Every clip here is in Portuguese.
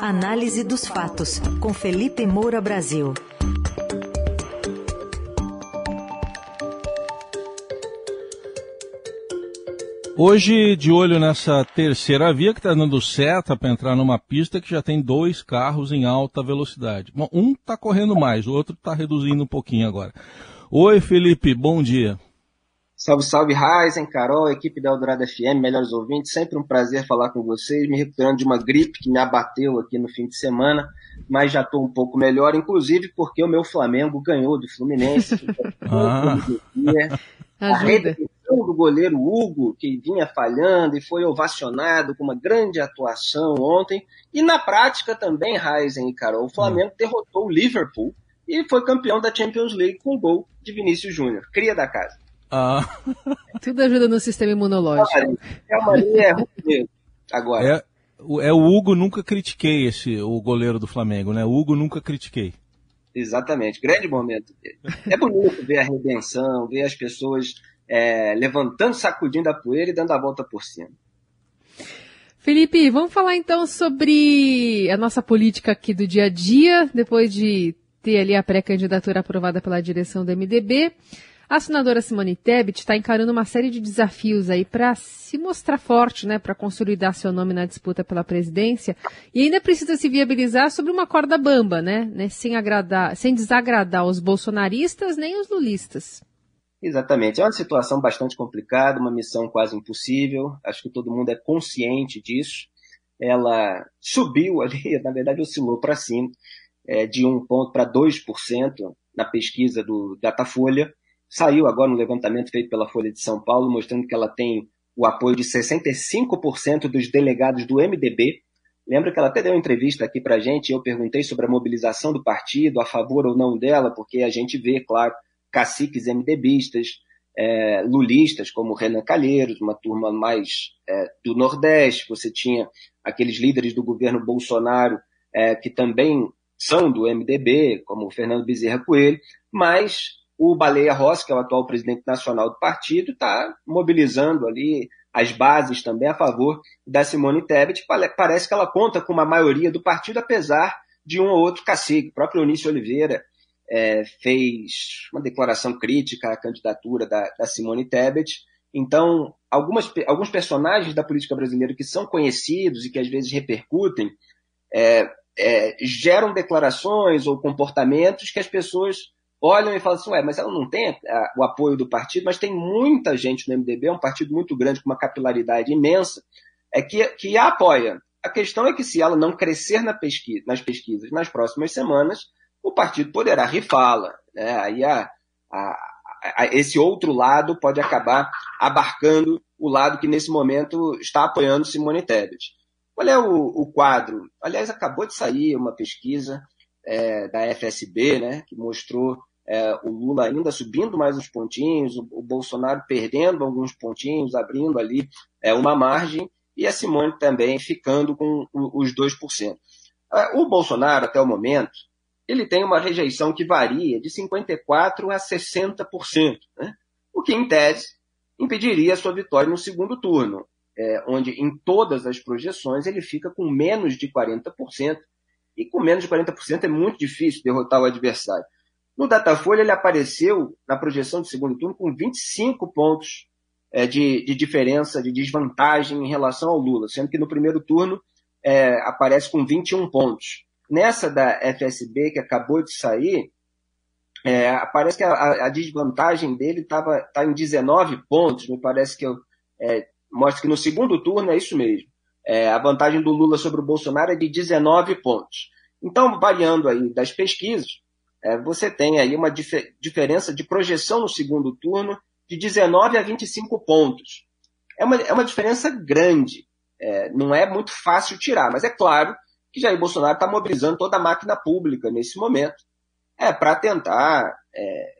Análise dos fatos, com Felipe Moura Brasil. Hoje, de olho nessa terceira via que está dando seta para entrar numa pista que já tem dois carros em alta velocidade. Um está correndo mais, o outro está reduzindo um pouquinho agora. Oi, Felipe, bom dia. Salve, salve, Ryzen, Carol, equipe da Eldorado FM, melhores ouvintes. Sempre um prazer falar com vocês, me recuperando de uma gripe que me abateu aqui no fim de semana, mas já estou um pouco melhor, inclusive porque o meu Flamengo ganhou do Fluminense. ah. A redenção do goleiro Hugo, que vinha falhando e foi ovacionado com uma grande atuação ontem. E na prática também, Ryzen e Carol, o Flamengo hum. derrotou o Liverpool e foi campeão da Champions League com o gol de Vinícius Júnior, cria da casa. Ah. Tudo ajuda no sistema imunológico. É uma linha é agora. É, é o Hugo, nunca critiquei esse, o goleiro do Flamengo, né? O Hugo nunca critiquei. Exatamente, grande momento É bonito ver a redenção, ver as pessoas é, levantando, sacudindo a poeira e dando a volta por cima. Felipe, vamos falar então sobre a nossa política aqui do dia a dia, depois de ter ali a pré-candidatura aprovada pela direção do MDB. A senadora Simone Tebet está encarando uma série de desafios aí para se mostrar forte, né, para consolidar seu nome na disputa pela presidência e ainda precisa se viabilizar sobre uma corda bamba, né, né sem agradar, sem desagradar os bolsonaristas nem os lulistas. Exatamente, é uma situação bastante complicada, uma missão quase impossível. Acho que todo mundo é consciente disso. Ela subiu ali, na verdade oscilou para cima, é, de 1 ponto para 2% na pesquisa do Datafolha Saiu agora um levantamento feito pela Folha de São Paulo, mostrando que ela tem o apoio de 65% dos delegados do MDB. Lembra que ela até deu uma entrevista aqui para a gente, eu perguntei sobre a mobilização do partido, a favor ou não dela, porque a gente vê, claro, caciques MDBistas, é, lulistas, como Renan Calheiros, uma turma mais é, do Nordeste, você tinha aqueles líderes do governo Bolsonaro é, que também são do MDB, como Fernando Bezerra Coelho, mas o Baleia Rossi, que é o atual presidente nacional do partido, está mobilizando ali as bases também a favor da Simone Tebet. Parece que ela conta com uma maioria do partido, apesar de um ou outro cacique. O próprio Eunício Oliveira é, fez uma declaração crítica à candidatura da, da Simone Tebet. Então, algumas, alguns personagens da política brasileira que são conhecidos e que às vezes repercutem é, é, geram declarações ou comportamentos que as pessoas olham e falam assim, ué, mas ela não tem a, o apoio do partido, mas tem muita gente no MDB, é um partido muito grande, com uma capilaridade imensa, é que, que a apoia. A questão é que se ela não crescer na pesquisa, nas pesquisas nas próximas semanas, o partido poderá rifá-la. Né? Aí a, a, a, esse outro lado pode acabar abarcando o lado que nesse momento está apoiando Simone Tebet. Qual é o, o quadro? Aliás, acabou de sair uma pesquisa é, da FSB, né, que mostrou é, o Lula ainda subindo mais uns pontinhos, o, o, Bolsonaro perdendo alguns pontinhos, abrindo ali é, uma margem, e a Simone também ficando com os 2%. É, o Bolsonaro, até o momento, ele tem uma rejeição que varia de 54% a 60%, né? o que, em tese, impediria sua vitória no segundo turno, é, onde em todas as projeções ele fica com menos de 40%, e com menos de 40% é muito difícil derrotar o adversário. No Datafolha, ele apareceu na projeção de segundo turno com 25 pontos é, de, de, diferença, de desvantagem em relação ao Lula, sendo que no primeiro turno é, aparece com 21 pontos. Nessa da FSB, que acabou de sair, é, parece que a, a desvantagem dele estava tá em 19 pontos, me parece que eu, é, mostra que no segundo turno é isso mesmo. É, a vantagem do Lula sobre o Bolsonaro é de 19 pontos. Então, variando aí das pesquisas, é, você tem aí uma dif diferença de projeção no segundo turno de 19 a 25 pontos. É uma, é uma diferença grande. É, não é muito fácil tirar, mas é claro que Jair Bolsonaro está mobilizando toda a máquina pública nesse momento é, para tentar é,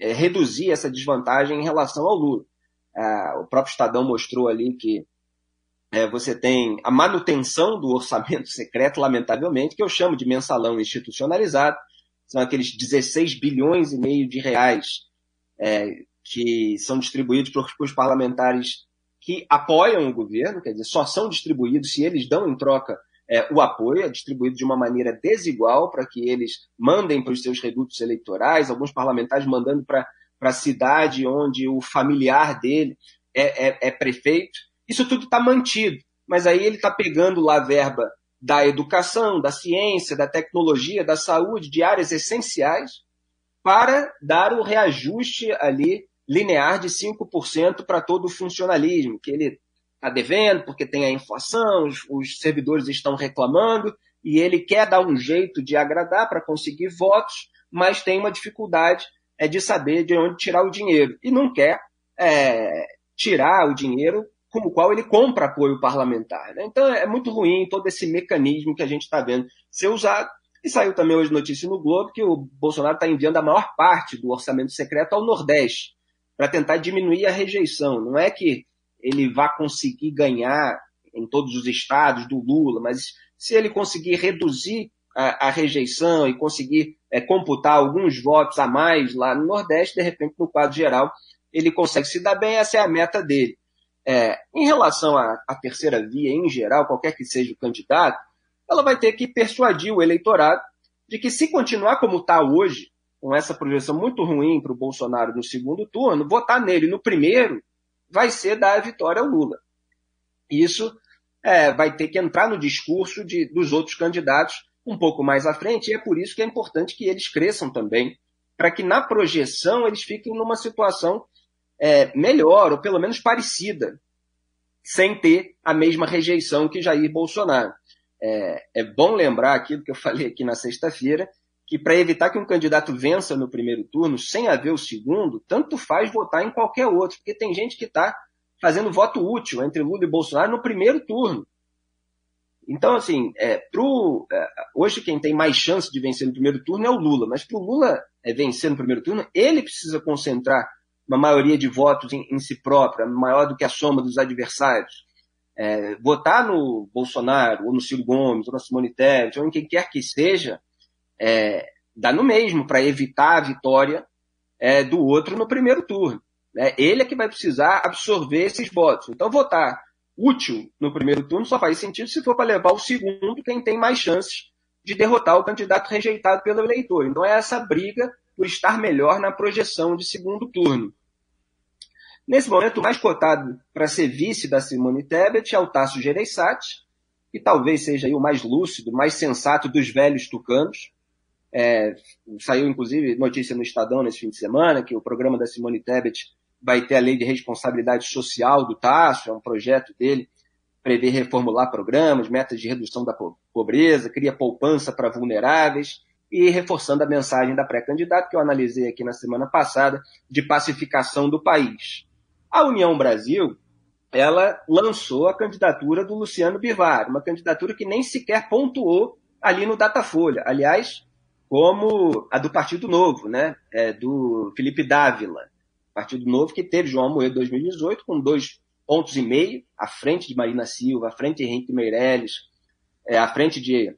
é, reduzir essa desvantagem em relação ao Lula. É, o próprio Estadão mostrou ali que é, você tem a manutenção do orçamento secreto, lamentavelmente, que eu chamo de mensalão institucionalizado, são aqueles 16 bilhões e meio de reais é, que são distribuídos para os parlamentares que apoiam o governo, quer dizer, só são distribuídos se eles dão em troca é, o apoio, é distribuído de uma maneira desigual para que eles mandem para os seus redutos eleitorais, alguns parlamentares mandando para a cidade onde o familiar dele é, é, é prefeito. Isso tudo está mantido, mas aí ele está pegando lá verba da educação, da ciência, da tecnologia, da saúde, de áreas essenciais, para dar o reajuste ali linear de 5% para todo o funcionalismo, que ele está devendo porque tem a inflação, os, os, servidores estão reclamando, e ele quer dar um jeito de agradar para conseguir votos, mas tem uma dificuldade é, de saber de onde tirar o dinheiro. E não quer é, tirar o dinheiro com o qual ele compra apoio parlamentar. Né? Então é muito ruim todo esse mecanismo que a gente está vendo ser usado. E saiu também hoje notícia no Globo que o Bolsonaro está enviando a maior parte do orçamento secreto ao Nordeste para tentar diminuir a rejeição. Não é que ele vá conseguir ganhar em todos os estados do Lula, mas se ele conseguir reduzir a, a rejeição e conseguir é, computar alguns votos a mais lá no Nordeste, de repente, no quadro geral, ele consegue se dar bem, essa é a meta dele. É, em relação à, à terceira via em geral, qualquer que seja o candidato, ela vai ter que persuadir o eleitorado de que se continuar como está hoje, com essa projeção muito ruim para o Bolsonaro no segundo turno, votar nele no primeiro vai ser dar a vitória ao Lula. Isso é, vai ter que entrar no discurso de, dos outros candidatos um pouco mais à frente, e é por isso que é importante que eles cresçam também, para que na projeção eles fiquem numa situação é, melhor, ou pelo menos parecida, sem ter a mesma rejeição que Jair Bolsonaro. É, é bom lembrar aquilo que eu falei aqui na sexta-feira, que para evitar que um candidato vença no primeiro turno, sem haver o segundo, tanto faz votar em qualquer outro, porque tem gente que está fazendo voto útil entre Lula e Bolsonaro no primeiro turno. Então, assim, é, pro, é, hoje quem tem mais chance de vencer no primeiro turno é o Lula, mas para o Lula é, vencer no primeiro turno, ele precisa concentrar uma maioria de votos em, em si própria, maior do que a soma dos adversários. É, votar no Bolsonaro, ou no Ciro Gomes, ou na Simone Tebet, ou em quem quer que seja, é, dá no mesmo para evitar a vitória é, do outro no primeiro turno. Né? Ele é que vai precisar absorver esses votos. Então, votar útil no primeiro turno só faz sentido se for para levar o segundo, quem tem mais chances de derrotar o candidato rejeitado pelo eleitor. Então, é essa briga por estar melhor na projeção de segundo turno. Nesse momento, o mais cotado para ser vice da Simone Tebet é o Tasso Gereissati, que talvez seja o mais lúcido, mais sensato dos velhos tucanos. É, saiu, inclusive, notícia no Estadão nesse fim de semana que o programa da Simone Tebet vai ter a lei de responsabilidade social do Tasso, é um projeto dele, prevê reformular programas, metas de redução da pobreza, cria poupança para vulneráveis e reforçando a mensagem da pré-candidata que eu analisei aqui na semana passada de pacificação do país. A União Brasil, ela lançou a candidatura do Luciano Bivar, uma candidatura que nem sequer pontuou ali no Datafolha. Aliás, como a do Partido Novo, né? É, do Felipe Dávila. Partido Novo que teve João Moedo 2018 com dois pontos e meio, à frente de Marina Silva, à frente de Henrique Meirelles, é, à frente de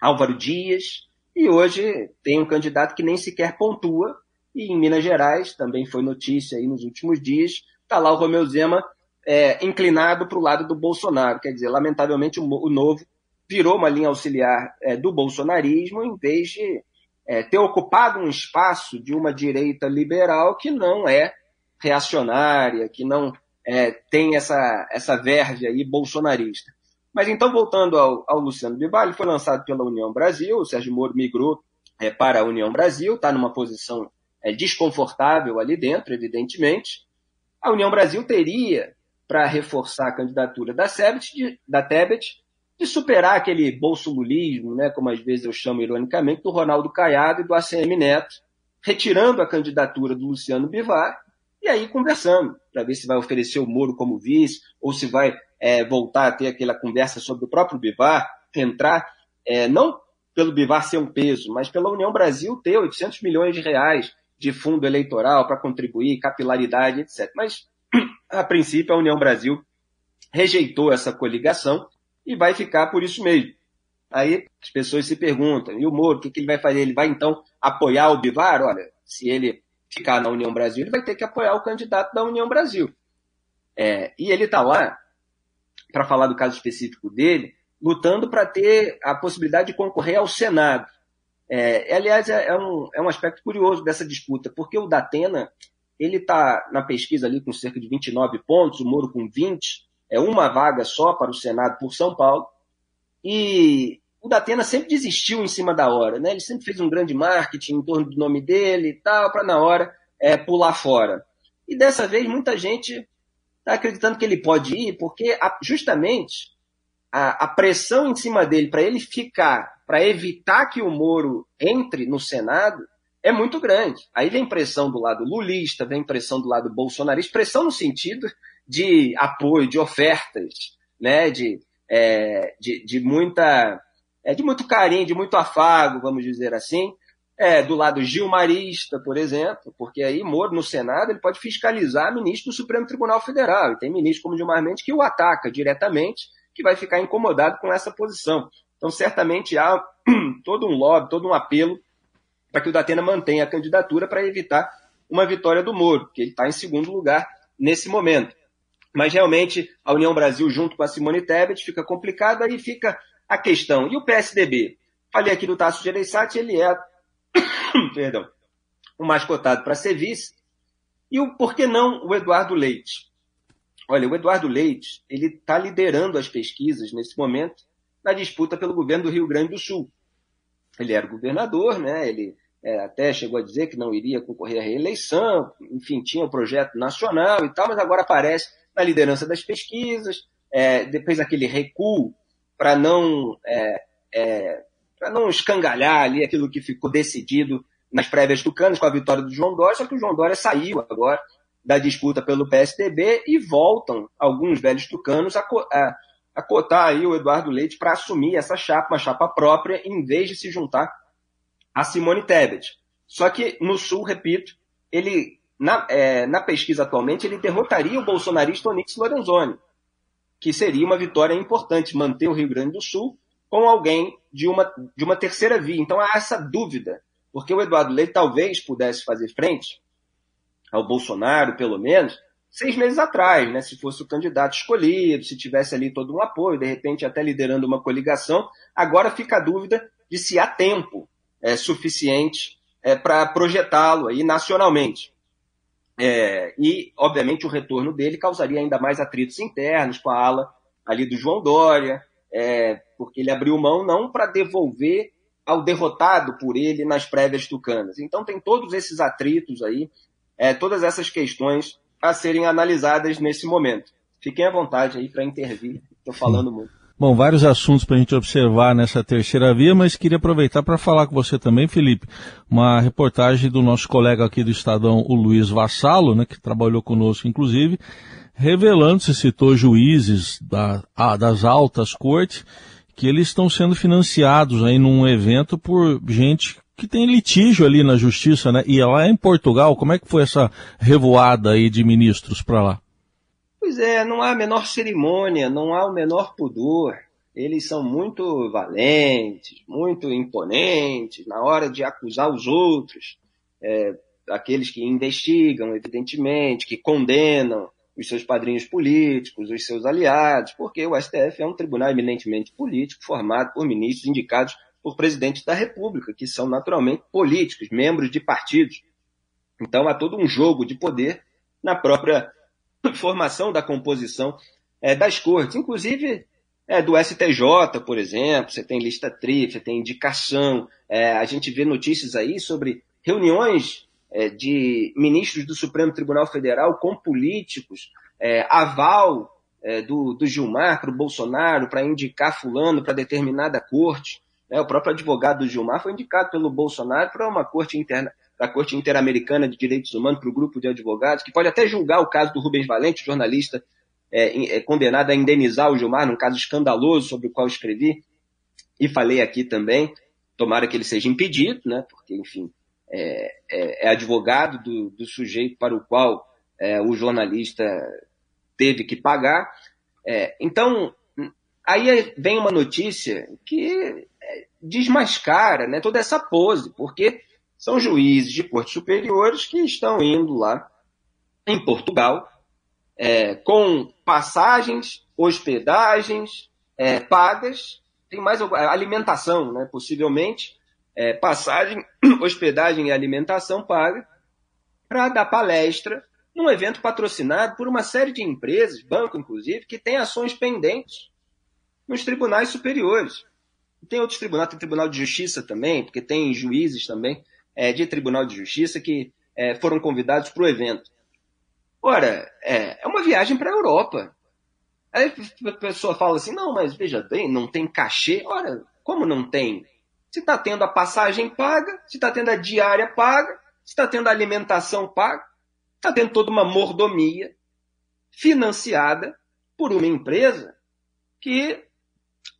Álvaro Dias, e hoje tem um candidato que nem sequer pontua, e em Minas Gerais, também foi notícia aí nos últimos dias, está lá o Romeu Zema é, inclinado para o lado do Bolsonaro. Quer dizer, lamentavelmente o, Novo virou uma linha auxiliar é, do bolsonarismo em vez de é, ter ocupado um espaço de uma direita liberal que não é reacionária, que não é, tem essa, essa verve aí bolsonarista. Mas então, voltando ao, ao Luciano Bivar, ele foi lançado pela União Brasil, o Sérgio Moro migrou é, para a União Brasil, está numa posição é, desconfortável ali dentro, evidentemente. A União Brasil teria, para reforçar a candidatura da Tebet, de, da Tebet, de superar aquele bolsolulismo, né, como às vezes eu chamo ironicamente, do Ronaldo Caiado e do ACM Neto, retirando a candidatura do Luciano Bivar e aí conversando, para ver se vai oferecer o Moro como vice, ou se vai é, voltar a ter aquela conversa sobre o próprio Bivar, entrar, é, não pelo Bivar ser um peso, mas pela União Brasil ter 800 milhões de reais de fundo eleitoral para contribuir, capilaridade, etc. Mas, a princípio, a União Brasil rejeitou essa coligação e vai ficar por isso mesmo. Aí as pessoas se perguntam, e o Moro, o que, que ele vai fazer? Ele vai então apoiar o Bivar? Olha, se ele ficar na União Brasil, ele vai ter que apoiar o candidato da União Brasil. É, e ele está lá, para falar do caso específico dele, lutando para ter a possibilidade de concorrer ao Senado. É, aliás, é, é, um, é um aspecto curioso dessa disputa, porque o Datena ele está na pesquisa ali com cerca de 29 pontos, o Moro com 20, é uma vaga só para o Senado por São Paulo, e o Datena sempre desistiu em cima da hora, né? ele sempre fez um grande marketing em torno do nome dele e tal, para na hora é, pular fora. E dessa vez muita gente está acreditando que ele pode ir, porque a, justamente a, a pressão em cima dele para ele ficar, para evitar que o Moro entre no Senado, é muito grande. Aí vem pressão do lado lulista, vem pressão do lado bolsonarista, pressão no sentido de apoio, de ofertas, né, de, é, de, de, muita, é, de muito carinho, de muito afago, vamos dizer assim. É, do lado gilmarista, por exemplo, porque aí Moro no Senado ele pode fiscalizar ministro do Supremo Tribunal Federal. E tem ministro como Gilmar Mendes que o ataca diretamente que vai ficar incomodado com essa posição. Então, certamente há todo um lobby, todo um apelo para que o Datena mantenha a candidatura para evitar uma vitória do Moro, que ele está em segundo lugar nesse momento. Mas realmente a União Brasil junto com a Simone Tebet fica complicado, aí fica a questão. E o PSDB? Falei aqui do Tasso Gereissati, ele é perdão, o mais cotado para ser vice. E o por que não o Eduardo Leite? Olha, o Eduardo Leite, ele está liderando as pesquisas nesse momento na disputa pelo governo do Rio Grande do Sul. Ele era governador, né? Ele é, até chegou a dizer que não iria concorrer à reeleição, enfim, tinha um projeto nacional e tal, mas agora aparece na liderança das pesquisas, é, depois aquele recuo para não é, é não escangalhar ali aquilo que ficou decidido nas prévias tucanas com a vitória do João Dória, só que o João Dória saiu agora da disputa pelo PSDB e voltam alguns velhos tucanos a, a, a cotar aí o Eduardo Leite para assumir essa chapa, uma chapa própria, em vez de se juntar a Simone Tebet. Só que no Sul, repito, ele na, é, na pesquisa atualmente ele derrotaria o bolsonarista Onix Lorenzoni, que seria uma vitória importante manter o Rio Grande do Sul com alguém de uma, de uma terceira via. Então há essa dúvida, porque o Eduardo Leite talvez pudesse fazer frente ao Bolsonaro, pelo menos, seis meses atrás, né? Se fosse o candidato escolhido, se tivesse ali todo um apoio, de repente até liderando uma coligação. Agora fica a dúvida de se há tempo é, suficiente é, para projetá-lo aí nacionalmente. É, e, obviamente, o retorno dele causaria ainda mais atritos internos com a ala ali do João Dória, é, porque ele abriu mão não para devolver ao derrotado por ele nas prévias tucanas. Então tem todos esses atritos aí é, todas essas questões a serem analisadas nesse momento. Fiquem à vontade aí para intervir, estou falando muito. Bom, vários assuntos para a gente observar nessa terceira via, mas queria aproveitar para falar com você também, Felipe, uma reportagem do nosso colega aqui do Estadão, o Luiz Vassalo, né, que trabalhou conosco, inclusive, revelando, se citou juízes da, das altas cortes, que eles estão sendo financiados aí num evento por gente que tem litígio ali na justiça, né? E lá em Portugal, como é que foi essa revoada aí de ministros para lá? Pois é, não há a menor cerimônia, não há o menor pudor. Eles são muito valentes, muito imponentes na hora de acusar os outros, é, aqueles que investigam, evidentemente, que condenam os seus padrinhos políticos, os seus aliados, porque o STF é um tribunal eminentemente político formado por ministros indicados por presidentes da República, que são naturalmente políticos, membros de partidos. Então há todo um jogo de poder na própria formação da composição é, das cortes, inclusive é, do STJ, por exemplo, você tem lista tríplice, tem indicação, é, a gente vê notícias aí sobre reuniões de ministros do Supremo Tribunal Federal com políticos, é, aval é, do, do Gilmar para o Bolsonaro para indicar fulano para determinada corte. Né? O próprio advogado Gilmar foi indicado pelo Bolsonaro para uma corte interna, da Corte Interamericana de Direitos Humanos, para o grupo de advogados, que pode até julgar o caso do Rubens Valente, jornalista é, é, condenado a indenizar o Gilmar, num caso escandaloso sobre o qual escrevi, e falei aqui também, tomara que ele seja impedido, né, porque, enfim, é, é, é advogado do, do, sujeito para o qual é, o jornalista teve que pagar. É, então, aí vem uma notícia que desmascara né, toda essa pose, porque são juízes de cortes superiores que estão indo lá em Portugal é, com passagens, hospedagens, é, pagas, tem mais alimentação, né, possivelmente, é, passagem, hospedagem e alimentação paga, para dar palestra num evento patrocinado por uma série de empresas, banco inclusive, que tem ações pendentes nos tribunais superiores. Tem outros tribunais, tem Tribunal de Justiça também, porque tem juízes também é, de Tribunal de Justiça que é, foram convidados para o evento. Ora, é, é uma viagem para a Europa. Aí a pessoa fala assim, não, mas veja bem, não tem cachê. Ora, como não tem? Se está tendo a passagem paga, se está tendo a diária paga, se está tendo a alimentação paga, está tendo toda uma mordomia financiada por uma empresa que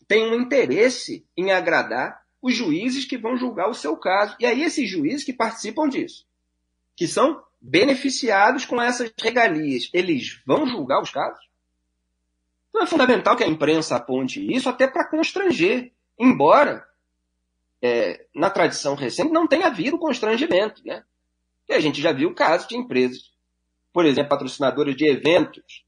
tem um interesse em agradar os juízes que vão julgar o seu caso. E aí esses juízes que participam disso, que são beneficiados com essas regalias, eles vão julgar os casos? Então é fundamental que a imprensa aponte isso até para constranger, embora é, na tradição recente não tenha havido constrangimento. Né? E a gente já viu casos de empresas, por exemplo, patrocinadoras de eventos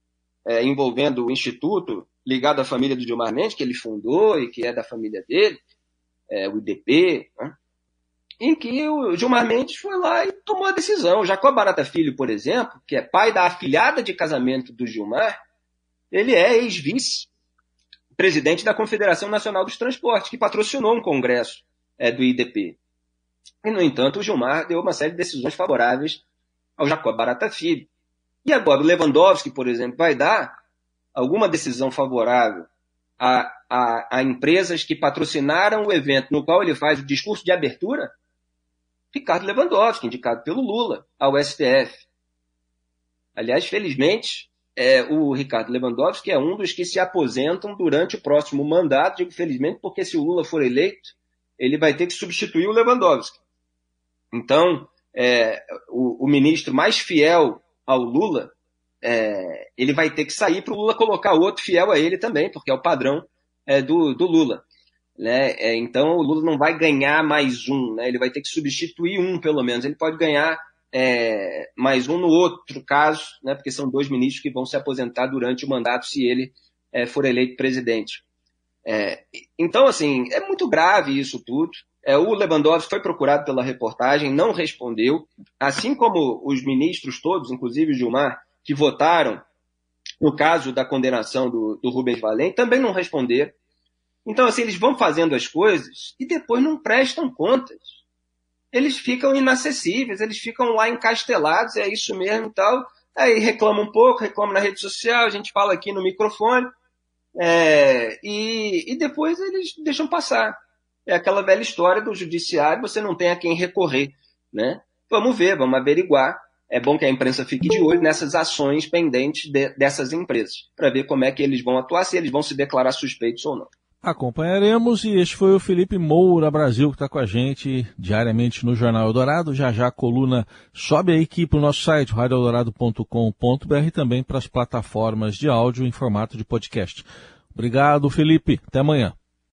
é, envolvendo o Instituto ligado à família do Gilmar Mendes, que ele fundou e que é da família dele, é, o IDP, né? em que o Gilmar Mendes foi lá e tomou a decisão. O Jacob Barata Filho, por exemplo, que é pai da afilhada de casamento do Gilmar, ele é ex-vice presidente da Confederação Nacional dos Transportes, que patrocinou um congresso é, do IDP. E, no entanto, o Gilmar deu uma série de decisões favoráveis ao Jacob Barata Filho. E agora o Lewandowski, por exemplo, vai dar alguma decisão favorável a, a, a, empresas que patrocinaram o evento no qual ele faz o discurso de abertura? Ricardo Lewandowski, indicado pelo Lula ao STF. Aliás, felizmente, é, o Ricardo Lewandowski é um dos que se aposentam durante o próximo mandato. Digo felizmente porque se o Lula for eleito, ele vai ter que substituir o Lewandowski. Então, é, o, o ministro mais fiel ao Lula é, ele vai ter que sair para o Lula colocar outro fiel a ele também, porque é o padrão é, do, do, Lula. Né? É, então o Lula não vai ganhar mais um, né? ele vai ter que substituir um, pelo menos. Ele pode ganhar é, mais um no outro caso, né? porque são dois ministros que vão se aposentar durante o mandato se ele é, for eleito presidente. É, então, assim, é muito grave isso tudo. É, o Lewandowski foi procurado pela reportagem, não respondeu, assim como os ministros todos, inclusive o Gilmar, que votaram no caso da condenação do, do Rubens Valente também não responderam. Então, assim, eles vão fazendo as coisas e depois não prestam contas. Eles ficam inacessíveis, eles ficam lá encastelados, é isso mesmo e tal. Aí reclamam um pouco, reclamam na rede social, a gente fala aqui no microfone, é, e, e depois eles deixam passar. É aquela velha história do judiciário, você não tem a quem recorrer, né? Vamos ver, vamos averiguar é bom que a imprensa fique de olho nessas ações pendentes de, dessas empresas, para ver como é que eles vão atuar, se eles vão se declarar suspeitos ou não. Acompanharemos e este foi o Felipe Moura Brasil que está com a gente diariamente no Jornal Eldorado. Já já a coluna sobe aí aqui para o nosso site, radioeldorado.com.br e também para as plataformas de áudio em formato de podcast. Obrigado, Felipe. Até amanhã.